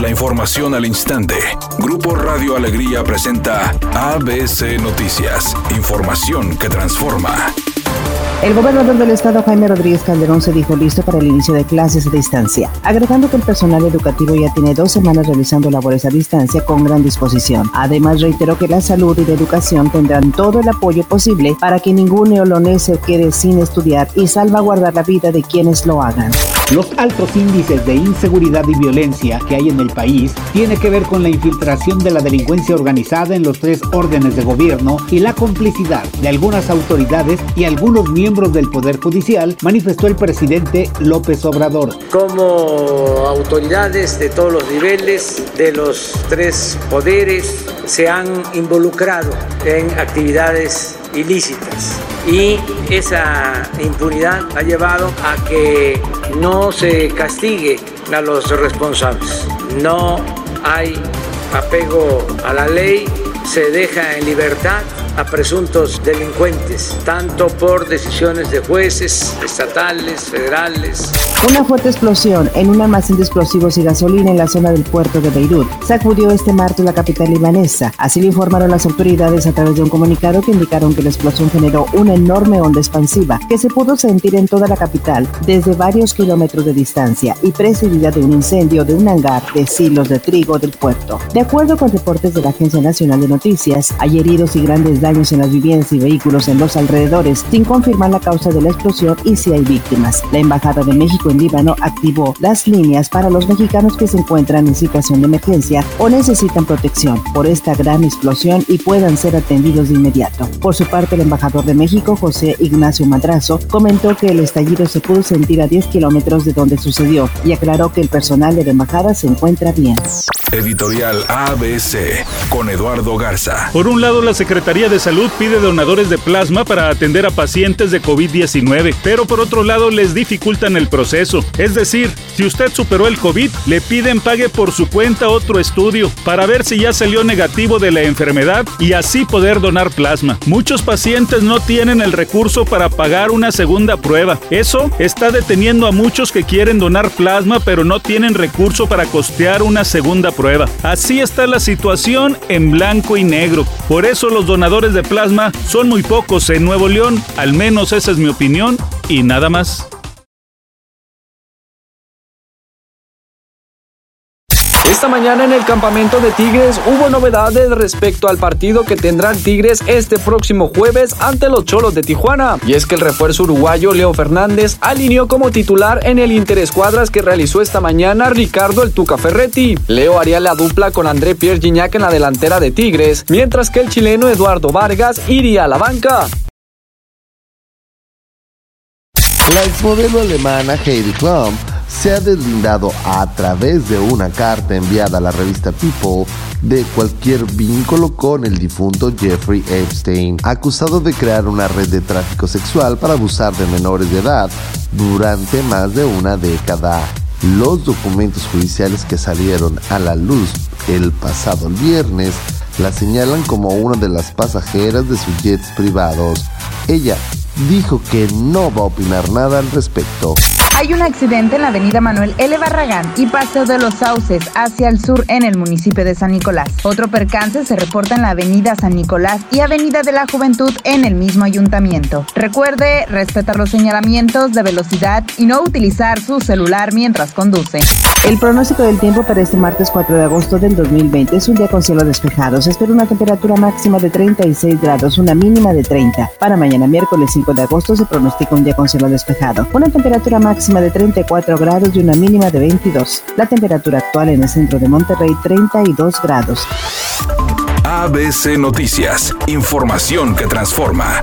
La información al instante. Grupo Radio Alegría presenta ABC Noticias. Información que transforma. El gobernador del estado, Jaime Rodríguez Calderón, se dijo listo para el inicio de clases a distancia, agregando que el personal educativo ya tiene dos semanas realizando labores a distancia con gran disposición. Además, reiteró que la salud y la educación tendrán todo el apoyo posible para que ningún neolonés se quede sin estudiar y salvaguardar la vida de quienes lo hagan. Los altos índices de inseguridad y violencia que hay en el país tiene que ver con la infiltración de la delincuencia organizada en los tres órdenes de gobierno y la complicidad de algunas autoridades y algunos miembros del Poder Judicial, manifestó el presidente López Obrador. Como autoridades de todos los niveles, de los tres poderes, se han involucrado en actividades ilícitas y esa impunidad ha llevado a que no se castigue a los responsables. No hay apego a la ley, se deja en libertad a presuntos delincuentes, tanto por decisiones de jueces estatales, federales. Una fuerte explosión en un almacén de explosivos y gasolina en la zona del puerto de Beirut sacudió este martes la capital libanesa. Así lo informaron las autoridades a través de un comunicado que indicaron que la explosión generó una enorme onda expansiva que se pudo sentir en toda la capital desde varios kilómetros de distancia y precedida de un incendio de un hangar de silos de trigo del puerto. De acuerdo con reportes de la Agencia Nacional de Noticias, hay heridos y grandes daños en las viviendas y vehículos en los alrededores, sin confirmar la causa de la explosión y si hay víctimas. La Embajada de México en Líbano activó las líneas para los mexicanos que se encuentran en situación de emergencia o necesitan protección por esta gran explosión y puedan ser atendidos de inmediato. Por su parte, el embajador de México, José Ignacio Madrazo, comentó que el estallido se pudo sentir a 10 kilómetros de donde sucedió y aclaró que el personal de la embajada se encuentra bien. Editorial ABC con Eduardo Garza. Por un lado, la Secretaría de Salud pide donadores de plasma para atender a pacientes de COVID-19, pero por otro lado les dificultan el proceso. Es decir, si usted superó el COVID, le piden pague por su cuenta otro estudio para ver si ya salió negativo de la enfermedad y así poder donar plasma. Muchos pacientes no tienen el recurso para pagar una segunda prueba. Eso está deteniendo a muchos que quieren donar plasma pero no tienen recurso para costear una segunda prueba. Así está la situación en blanco y negro. Por eso los donadores de plasma son muy pocos en Nuevo León, al menos esa es mi opinión y nada más. Esta mañana en el campamento de Tigres hubo novedades respecto al partido que tendrán Tigres este próximo jueves ante los Cholos de Tijuana. Y es que el refuerzo uruguayo Leo Fernández alineó como titular en el Interescuadras que realizó esta mañana Ricardo el Tuca Ferretti. Leo haría la dupla con André Pierre Gignac en la delantera de Tigres, mientras que el chileno Eduardo Vargas iría a la banca. La exmodelo alemana Heidi Klum se ha deslindado a través de una carta enviada a la revista People de cualquier vínculo con el difunto Jeffrey Epstein, acusado de crear una red de tráfico sexual para abusar de menores de edad durante más de una década. Los documentos judiciales que salieron a la luz el pasado viernes la señalan como una de las pasajeras de sus jets privados. Ella dijo que no va a opinar nada al respecto. Hay un accidente en la avenida Manuel L. Barragán y Paseo de los Sauces hacia el sur en el municipio de San Nicolás. Otro percance se reporta en la avenida San Nicolás y avenida de la Juventud en el mismo ayuntamiento. Recuerde respetar los señalamientos de velocidad y no utilizar su celular mientras conduce. El pronóstico del tiempo para este martes 4 de agosto del 2020 es un día con cielo despejado. Se espera una temperatura máxima de 36 grados, una mínima de 30. Para mañana miércoles 5 de agosto se pronostica un día con cielo despejado. Una temperatura máxima de 34 grados y una mínima de 22. La temperatura actual en el centro de Monterrey 32 grados. ABC Noticias, información que transforma.